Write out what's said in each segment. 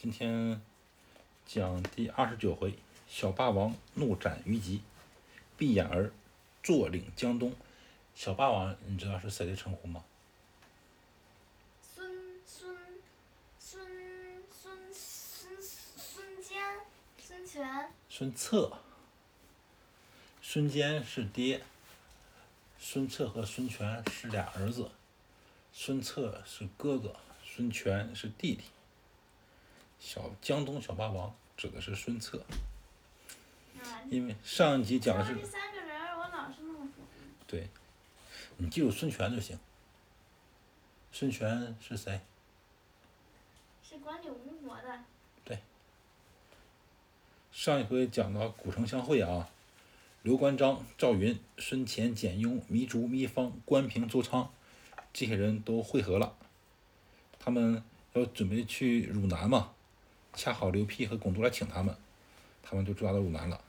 今天讲第二十九回，小霸王怒斩虞姬，闭眼儿坐领江东。小霸王，你知道是谁的称呼吗？孙孙孙孙孙孙坚、孙权、孙策。孙坚是爹，孙策和孙权是俩儿子，孙策是哥哥，孙权是弟弟。小江东小霸王指的是孙策，啊，因为上一集讲的是这三个人我老是弄混。对，你记住孙权就行。孙权是谁？是管理吴国的，对上一回讲到古城相会啊，刘关张、赵云、孙乾、简雍、糜竺、糜芳、关平、周昌这些人都会合了，他们要准备去汝南嘛，恰好刘辟和巩都来请他们，他们就抓到汝南了。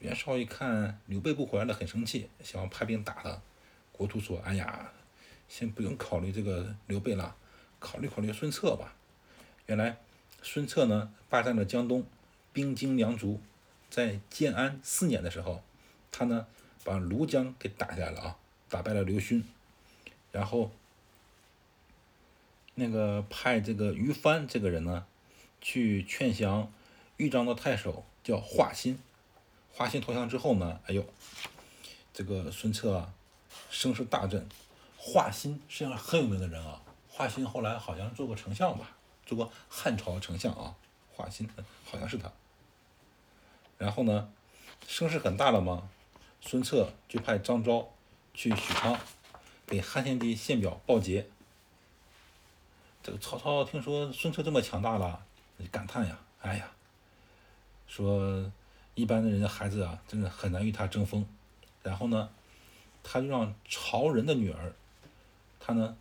袁绍一看刘备不回来了，很生气，想要派兵打他。国图说：“哎呀，先不用考虑这个刘备了，考虑考虑孙策吧。”原来孙策呢霸占了江东，兵精粮足，在建安四年的时候，他呢把庐江给打下来了啊，打败了刘勋，然后那个派这个于翻这个人呢，去劝降豫章的太守叫华歆，华歆投降之后呢，哎呦，这个孙策啊声势大振，华歆实际上很有名的人啊，华歆后来好像做过丞相吧，做过汉朝丞相啊，华歆好像是他。然后呢，声势很大了嘛，孙策就派张昭去许昌，给汉献帝献表报捷。这个曹操听说孙策这么强大了，感叹呀，哎呀，说一般的人的孩子啊，真的很难与他争锋。然后呢，他就让曹仁的女儿，他呢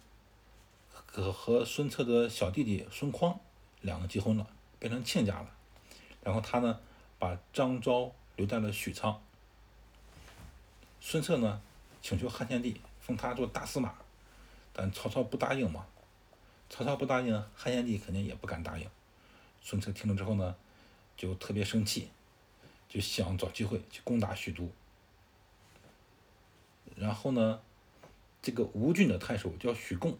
和和孙策的小弟弟孙匡两个结婚了，变成亲家了。然后他呢，把张昭留在了许昌。孙策呢，请求汉献帝封他做大司马，但曹操不答应嘛。曹操不答应，汉献帝肯定也不敢答应。孙策听了之后呢，就特别生气，就想找机会去攻打许都。然后呢，这个吴郡的太守叫许贡，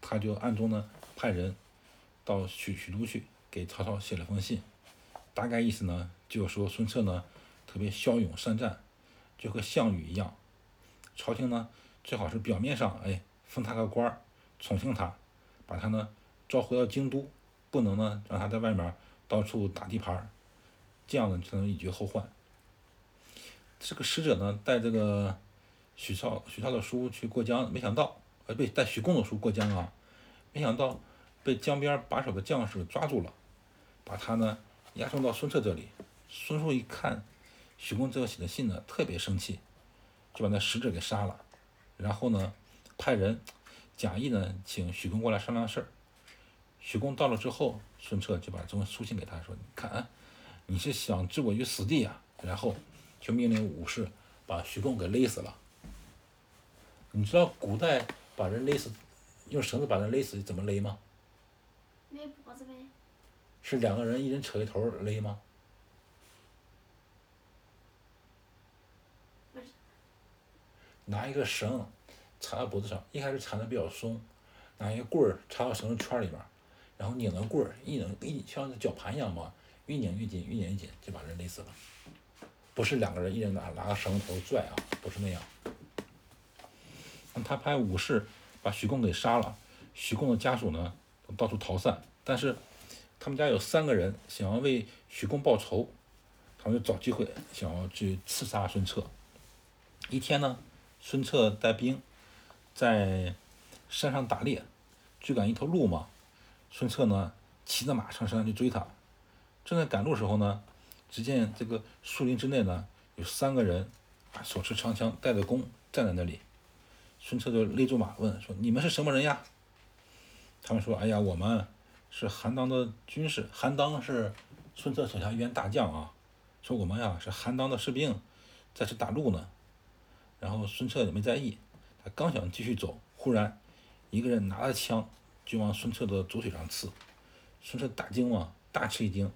他就暗中呢派人到许许都去给曹操写了封信，大概意思呢就是说孙策呢特别骁勇善战，就和项羽一样，朝廷呢最好是表面上哎封他个官，宠幸他，把他呢召回到京都，不能呢让他在外面到处打地盘儿，这样呢才能以绝后患。这个使者呢带这个许绍许绍的书去过江，没想到呃被带许贡的书过江啊，没想到被江边把守的将士抓住了，把他呢押送到孙策这里。孙策一看许贡这个写的信呢，特别生气，就把那使者给杀了，然后呢派人假意呢请许贡过来商量事儿。许贡到了之后，孙策就把这封书信给他说：“你看啊，你是想置我于死地啊？”然后就命令武士把徐公给勒死了。你知道古代把人勒死，用绳子把人勒死怎么勒吗？勒脖子呗。是两个人一人扯一头勒吗？不是拿一个绳缠到脖子上，一开始缠的比较松，拿一个棍儿插到绳子圈里边儿，然后拧着棍儿一拧一像绞盘一样嘛，越拧越紧，越拧越紧，就把人勒死了。不是两个人一人拿拿个绳头拽啊，不是那样。他派武士把许贡给杀了，许贡的家属呢到处逃散，但是他们家有三个人想要为许贡报仇，他们就找机会想要去刺杀孙策。一天呢，孙策带兵在山上打猎，追赶一头鹿嘛。孙策呢骑着马上山去追他，正在赶路时候呢，只见这个树林之内呢有三个人，手持长枪，带着弓站在那里。孙策就勒住马问说：“你们是什么人呀？”他们说：“哎呀，我们是韩当的军士。韩当是孙策手下一员大将啊。说我们呀是韩当的士兵，在这打鹿呢。”然后孙策也没在意，他刚想继续走，忽然一个人拿着枪就往孙策的左腿上刺。孙策大惊嘛，大吃一惊，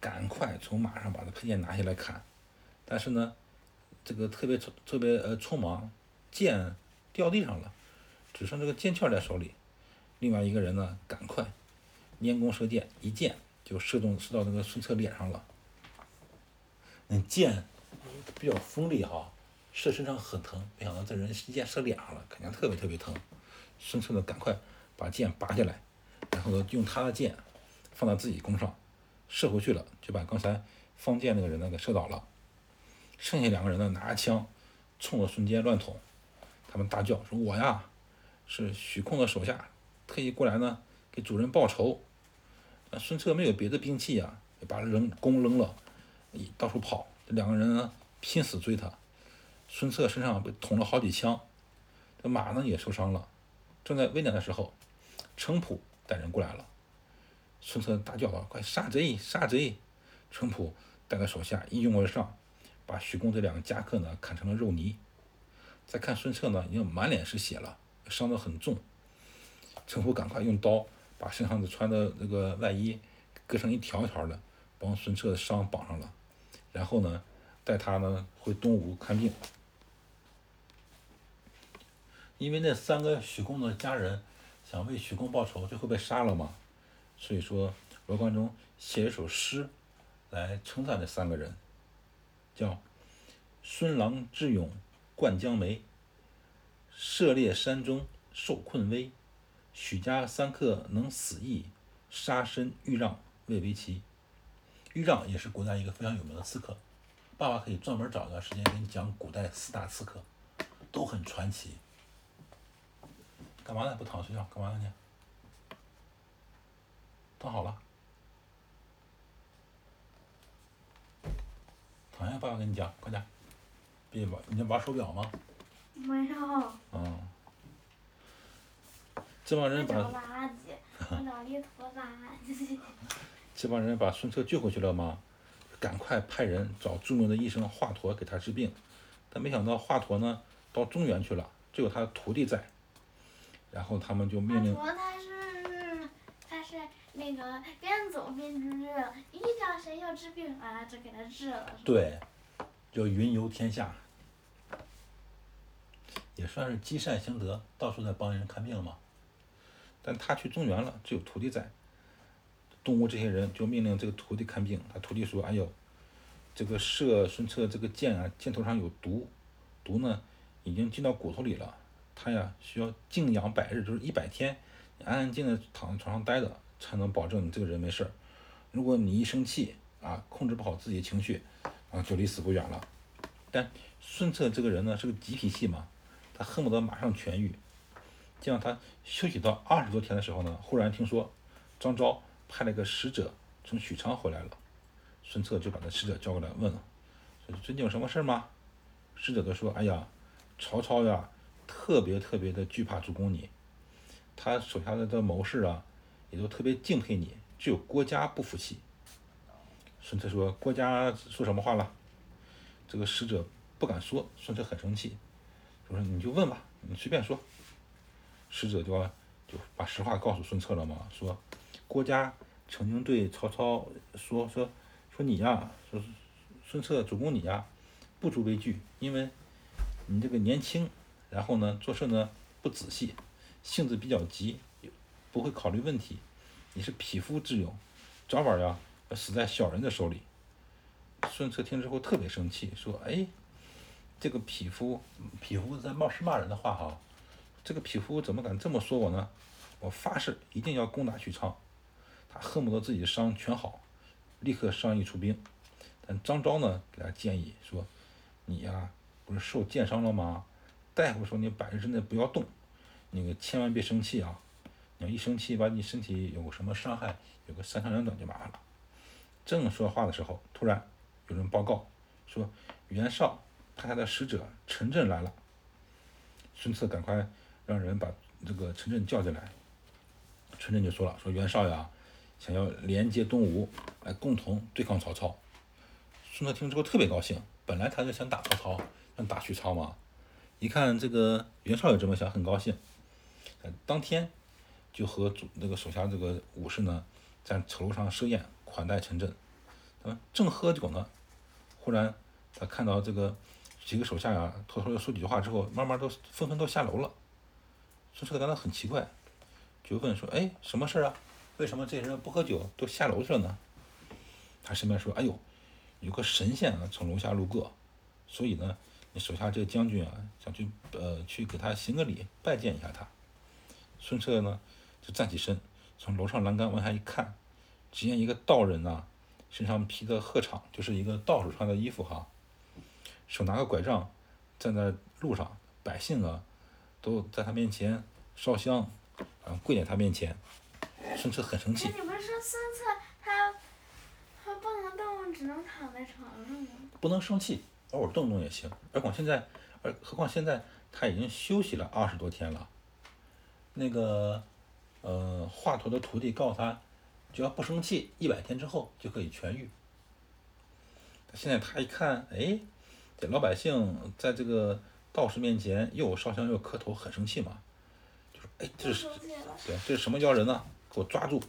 赶快从马上把这佩剑拿下来砍，但是呢，这个特别特别呃匆忙，剑掉地上了，只剩这个剑鞘在手里。另外一个人呢，赶快拈弓射箭，一箭就射中射到那个孙策脸上了。那，箭比较锋利哈，射身上很疼，没想到这人一箭射脸上了，肯定特别特别疼。孙策呢，赶快把剑拔下来，然后呢，用他的剑放到自己弓上，射回去了，就把刚才放箭那个人呢给射倒了。剩下两个人呢，拿着枪冲着孙坚乱捅，他们大叫说：“我呀，是许控的手下。”特意过来呢，给主人报仇。孙策没有别的兵器呀，把扔弓扔了，一到处跑。这两个人呢，拼死追他。孙策身上被捅了好几枪，这马呢也受伤了。正在危难的时候，程普带人过来了。孙策大叫道：“快杀贼！杀贼！”程普带着手下一拥而上，把许公这两个侠客呢砍成了肉泥。再看孙策呢，已经满脸是血了，伤得很重。程普赶快用刀把身上的穿的那个外衣割成一条一条的，帮孙策的伤绑上了，然后呢，带他呢回东吴看病。因为那三个许公的家人想为许公报仇，最后被杀了嘛，所以说罗贯中写一首诗来称赞这三个人，叫“孙郎智勇冠江梅，射猎山中受困危。”许家三客能死役，杀身豫让未为奇。豫让也是古代一个非常有名的刺客，爸爸可以专门找一段时间给你讲古代四大刺客，都很传奇。干嘛呢？不躺睡觉？干嘛呢你？躺好了，躺下，爸爸跟你讲，快点，别玩，你在玩手表吗？没有。嗯。这帮人把，这帮人把孙策救回去了吗？赶快派人找著名的医生华佗给他治病，但没想到华佗呢到中原去了，只有他的徒弟在。然后他们就命令。华佗他是他是那个边走边治，一找谁要治病啊，就给他治了。对，叫云游天下，也算是积善行德，到处在帮人看病嘛。但他去中原了，只有徒弟在。东吴这些人就命令这个徒弟看病。他徒弟说：“哎呦，这个射孙策这个箭啊，箭头上有毒，毒呢已经进到骨头里了。他呀需要静养百日，就是一百天，安安静静躺在床上待着，才能保证你这个人没事儿。如果你一生气啊，控制不好自己的情绪，啊，就离死不远了。但孙策这个人呢是个急脾气嘛，他恨不得马上痊愈。”这样，他休息到二十多天的时候呢，忽然听说张昭派了个使者从许昌回来了。孙策就把那使者叫过来问了，说最近有什么事吗？使者都说：“哎呀，曹操呀，特别特别的惧怕主公你，他手下的这谋士啊，也都特别敬佩你，只有郭嘉不服气。”孙策说：“郭嘉说什么话了？”这个使者不敢说，孙策很生气，就说：“你就问吧，你随便说。”使者就就把实话告诉孙策了嘛，说郭嘉曾经对曹操说说说你呀，说孙策主公你呀，不足为惧，因为你这个年轻，然后呢做事呢不仔细，性子比较急，不会考虑问题，你是匹夫之勇，早晚呀要死在小人的手里。孙策听之后特别生气，说哎，这个匹夫匹夫在骂是骂人的话哈。这个匹夫怎么敢这么说我呢？我发誓一定要攻打许昌。他恨不得自己的伤全好，立刻商议出兵。但张昭呢，给他建议说：“你呀，不是受箭伤了吗？大夫说你百日之内不要动，那个千万别生气啊！你要一生气，把你身体有什么伤害，有个三长两短就麻烦了。”正说话的时候，突然有人报告说袁绍派他的使者陈震来了。孙策赶快。让人把这个陈震叫进来，陈震就说了：“说袁绍呀，想要连接东吴，来共同对抗曹操。”孙策听之后特别高兴，本来他就想打曹操，想打许昌嘛。一看这个袁绍也这么想，很高兴。当天就和主那个手下这个武士呢，在城楼上设宴款待陈震。嗯，正喝酒呢，忽然他看到这个几个手下呀，偷偷的说几句话之后，慢慢都纷纷都下楼了。孙策感到很奇怪，就问说：“哎，什么事儿啊？为什么这些人不喝酒都下楼去了呢？”他身边说：“哎呦，有个神仙啊，从楼下路过，所以呢，手下这个将军啊，想去呃去给他行个礼，拜见一下他。”孙策呢，就站起身，从楼上栏杆往下一看，只见一个道人呐，身上披的鹤氅，就是一个道士穿的衣服哈，手拿个拐杖，站在路上，百姓啊，都在他面前烧香，然后跪在他面前。孙策很生气。那你不是说孙策他他不能动，只能躺在床上吗？不能生气，偶尔动动也行。何况现在，而何况现在他已经休息了二十多天了。那个，呃，华佗的徒弟告诉他，只要不生气，一百天之后就可以痊愈。现在他一看，哎，这老百姓在这个道士面前又烧香又磕头，很生气嘛，就说，哎，这是，对，这是什么妖人呢？给我抓住！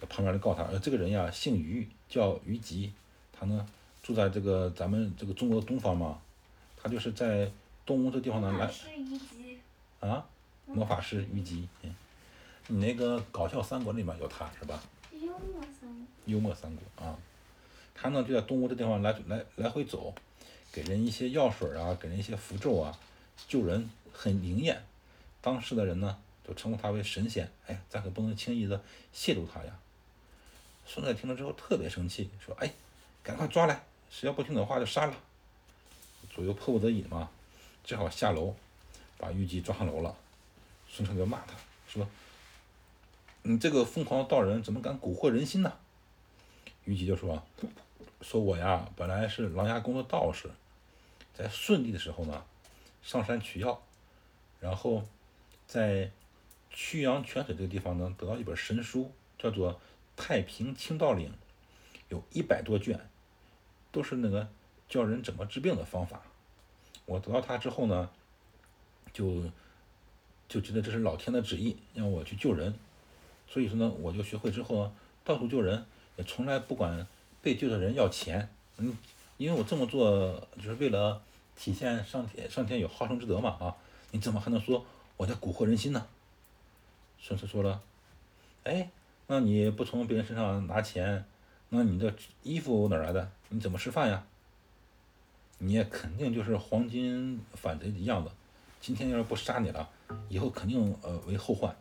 在旁边就告诉他，呃，这个人呀，姓于，叫于吉，他呢住在这个咱们这个中国的东方嘛，他就是在东吴这地方呢来。啊？魔法师虞姬，嗯，你那个搞笑三国里面有他是吧？幽默三国。幽默三国啊，他呢就在东吴这地方来来来回走，给人一些药水啊，给人一些符咒啊，救人很灵验，当时的人呢就称呼他为神仙。哎，咱可不能轻易的亵渎他呀。孙策听了之后特别生气，说：“哎，赶快抓来，谁要不听的话就杀了。”左右迫不得已嘛，只好下楼，把虞姬抓上楼了。孙策就骂他说：“你这个疯狂的道人，怎么敢蛊惑人心呢？”虞姬就说：“说我呀，本来是琅琊宫的道士，在顺帝的时候呢，上山取药，然后在曲阳泉水这个地方呢，得到一本神书，叫做《太平清道领》，有一百多卷，都是那个教人怎么治病的方法。我得到它之后呢，就。”就觉得这是老天的旨意，让我去救人，所以说呢，我就学会之后呢，到处救人，也从来不管被救的人要钱，嗯，因为我这么做就是为了体现上天上天有好生之德嘛啊，你怎么还能说我在蛊惑人心呢？孙策说了，哎，那你不从别人身上拿钱，那你的衣服哪来的？你怎么吃饭呀？你也肯定就是黄金反贼的样子，今天要是不杀你了。以后肯定呃为后患，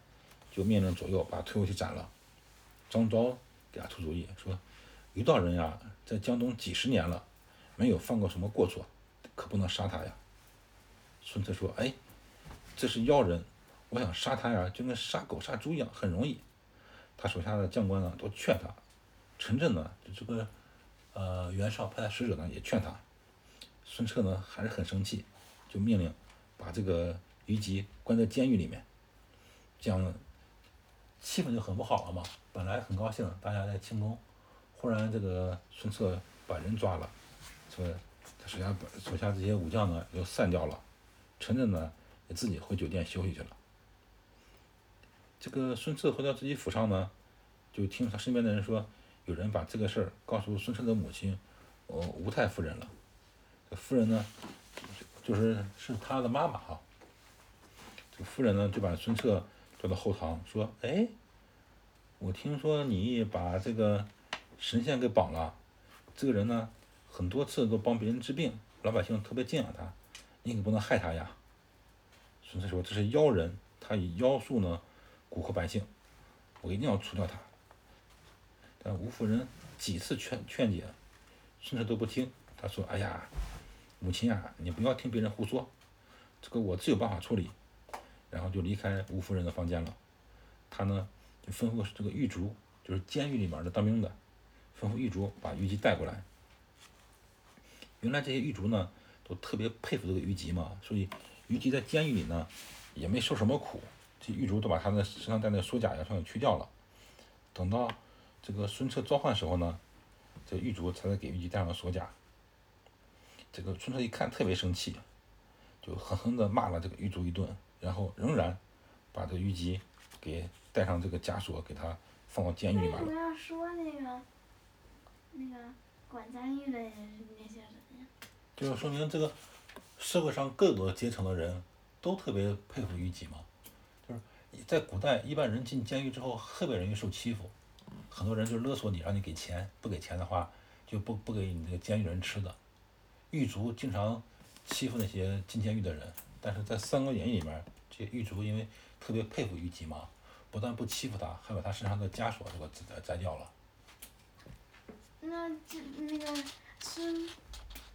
就命令左右把他推回去斩了。张昭给他出主意说：“于道人呀，在江东几十年了，没有犯过什么过错，可不能杀他呀。”孙策说：“哎，这是妖人，我想杀他呀，就跟杀狗杀猪一样，很容易。”他手下的将官呢都劝他，陈震呢就这个呃袁绍派的使者呢也劝他。孙策呢还是很生气，就命令把这个。虞姬关在监狱里面，这样气氛就很不好了嘛。本来很高兴，大家在庆功，忽然这个孙策把人抓了，说他手下手下这些武将呢又散掉了，陈震呢也自己回酒店休息去了。这个孙策回到自己府上呢，就听他身边的人说，有人把这个事儿告诉孙策的母亲，哦吴太夫人了。这夫人呢，就是是他的妈妈哈。夫人呢，就把孙策叫到后堂，说：“哎，我听说你把这个神仙给绑了，这个人呢，很多次都帮别人治病，老百姓特别敬仰他，你可不能害他呀。”孙策说：“这是妖人，他以妖术呢蛊惑百姓，我一定要除掉他。”但吴夫人几次劝劝解，孙策都不听。他说：“哎呀，母亲呀，你不要听别人胡说，这个我自有办法处理。”然后就离开吴夫人的房间了，他呢就吩咐这个狱卒，就是监狱里面的当兵的，吩咐狱卒把虞姬带过来。原来这些狱卒呢都特别佩服这个虞姬嘛，所以虞姬在监狱里呢也没受什么苦，这狱卒都把他的身上带的锁甲呀全给去掉了。等到这个孙策召唤时候呢，这狱卒才给玉姬戴上锁甲。这个孙策一看特别生气，就狠狠地骂了这个狱卒一顿。然后仍然把这个虞姬给带上这个枷锁，给他放到监狱里面了。为什么要说那个那个管监狱的那些人呀？就是说明这个社会上各个阶层的人都特别佩服虞姬嘛。就是在古代，一般人进监狱之后特别容易受欺负，很多人就勒索你，让你给钱，不给钱的话就不不给你这个监狱人吃的。狱卒经常欺负那些进监狱的人，但是在《三国演义》里面，这些狱卒因为特别佩服虞姬嘛，不但不欺负他，还把他身上的枷锁这个摘摘掉了。那这那个孙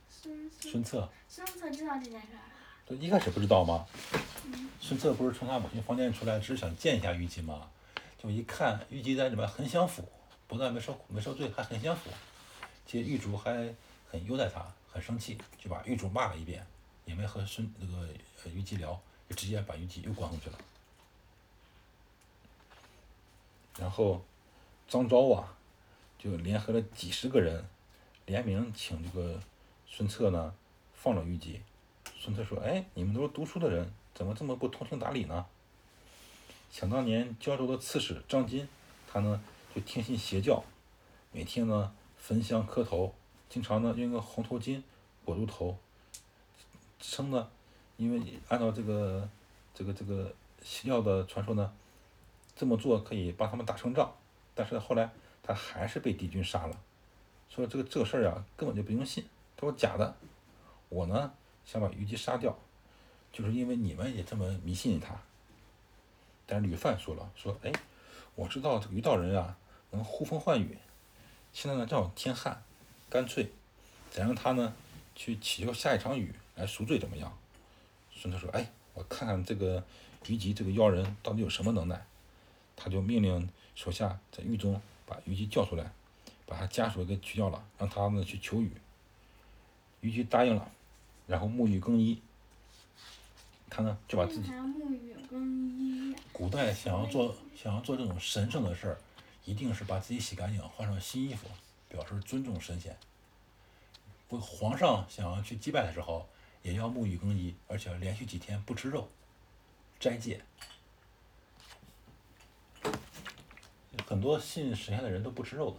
孙孙孙策，孙策知道这件事儿啊？这一开始不知道吗？孙策不是从他母亲房间出来，只是想见一下虞姬吗？就一看虞姬在里面很享福，不但没受没受罪，还很享福。这狱卒还很优待他，很生气，就把狱卒骂了一遍，也没和孙那个呃虞姬聊，就直接把虞姬又关回去了。然后张昭啊，就联合了几十个人，联名请这个孙策呢放了虞姬。孙策说：“哎，你们都是读书的人，怎么这么不通情达理呢？”想当年胶州的刺史张金，他呢就听信邪教，每天呢焚香磕头，经常呢用个红头巾裹住头，称呢，因为按照这个这个这个邪教的传说呢，这么做可以帮他们打胜仗，但是后来他还是被敌军杀了，说这个这个事儿啊根本就不用信，他说假的，我呢。想把虞姬杀掉，就是因为你们也这么迷信他。但是吕范说了，说哎，我知道这个虞道人啊能呼风唤雨，现在呢正好天旱，干脆咱让他呢去祈求下一场雨来赎罪，怎么样？孙策说，哎，我看看这个虞姬这个妖人到底有什么能耐。他就命令手下在狱中把虞姬叫出来，把他家属给取掉了，让他呢去求雨。虞姬答应了。然后沐浴更衣，他呢就把自己。沐浴更衣。古代想要做想要做这种神圣的事儿，一定是把自己洗干净，换上新衣服，表示尊重神仙。不，皇上想要去祭拜的时候，也要沐浴更衣，而且要连续几天不吃肉，斋戒。很多信神仙的人都不吃肉的。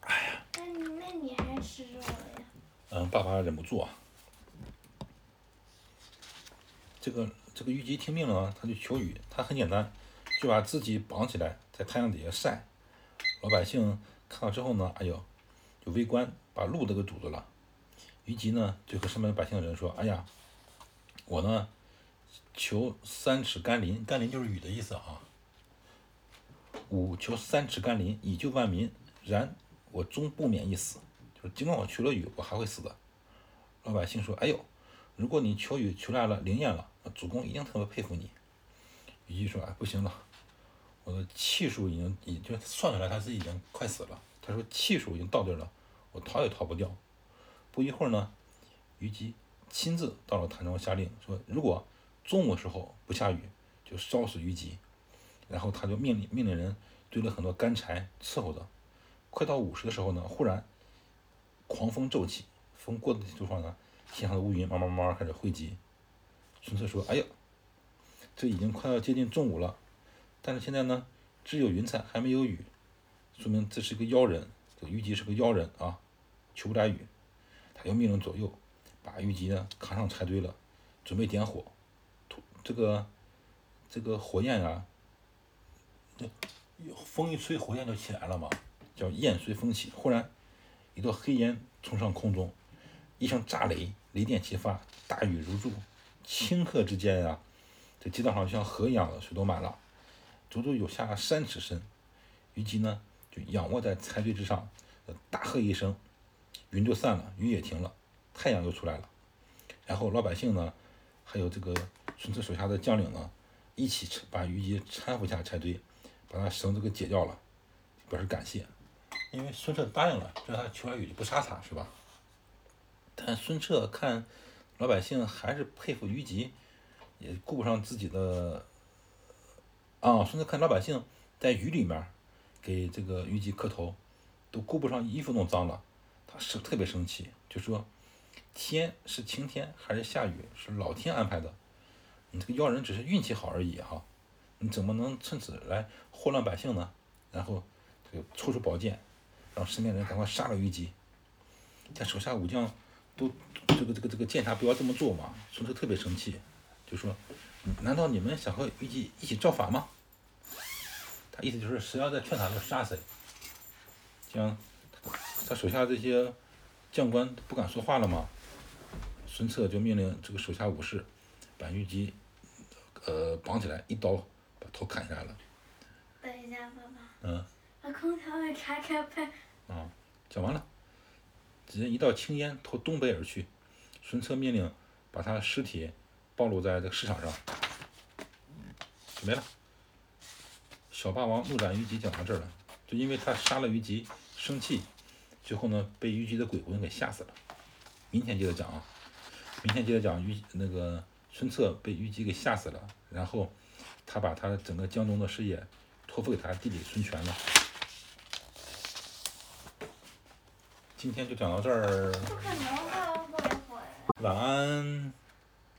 哎呀，那那你还吃肉了呀？嗯，爸爸忍不住啊。这个这个虞姬听命了，他就求雨。他很简单，就把自己绑起来，在太阳底下晒。老百姓看到之后呢，哎呦，就围观，把路都给堵住了。虞姬呢，就和上面百姓的人说：“哎呀，我呢，求三尺甘霖，甘霖就是雨的意思啊。吾求三尺甘霖，以救万民。然我终不免一死。”就是尽管我求了雨，我还会死的。老百姓说：“哎呦，如果你求雨求来了灵验了，主公一定特别佩服你。”虞姬说：“哎，不行了，我的气数已经已就算出来他自己已经快死了。他说气数已经到这了，我逃也逃不掉。”不一会儿呢，虞姬亲自到了潭中下令说：“如果中午时候不下雨，就烧死虞姬。”然后他就命令命令人堆了很多干柴伺候着。快到午时的时候呢，忽然。狂风骤起，风过的地方呢，天上的乌云慢慢慢慢开始汇集。孙策说：“哎呀，这已经快要接近中午了，但是现在呢，只有云彩还没有雨，说明这是个妖人，这个虞姬是个妖人啊，求不来雨。”他又命令左右把虞姬呢扛上柴堆了，准备点火。这个这个火焰啊，风一吹，火焰就起来了嘛，叫焰随风起。忽然。一道黑烟冲上空中，一声炸雷，雷电齐发，大雨如注。顷刻之间呀，这街道上像河一样的水都满了，足足有下了三尺深。虞姬呢，就仰卧在柴堆之上，大喝一声，云就散了，雨也停了，太阳又出来了。然后老百姓呢，还有这个孙策手下的将领呢，一起把虞姬搀扶下柴堆，把他绳子给解掉了，表示感谢。因为孙策答应了，让他求完雨就不杀他，是吧？但孙策看老百姓还是佩服虞姬，也顾不上自己的。啊，孙策看老百姓在雨里面给这个虞姬磕头，都顾不上衣服弄脏了，他是特别生气，就说：天是晴天还是下雨，是老天安排的。你这个妖人只是运气好而已哈，你怎么能趁此来祸乱百姓呢？然后这个抽出宝剑，让身边人赶快杀了虞姬。见手下武将都这个这个这个见他不要这么做嘛，孙策特别生气，就说：难道你们想和虞姬一起造反吗？他意思就是谁要再劝他，就杀谁。这样，他手下这些将官不敢说话了嘛。孙策就命令这个手下武士把虞姬呃绑起来，一刀把头砍下来了。等一下，爸爸，嗯把空调给开开呗。啊，讲完了。只见一道青烟投东北而去，孙策命令把他尸体暴露在这个市场上，没了。小霸王怒斩虞姬讲到这儿了，就因为他杀了虞姬，生气，最后呢被虞姬的鬼魂给吓死了。明天接着讲啊，明天接着讲虞那个孙策被虞姬给吓死了，然后他把他整个江东的事业托付给他弟弟孙权了。今天就讲到这儿，不可能吧。晚安。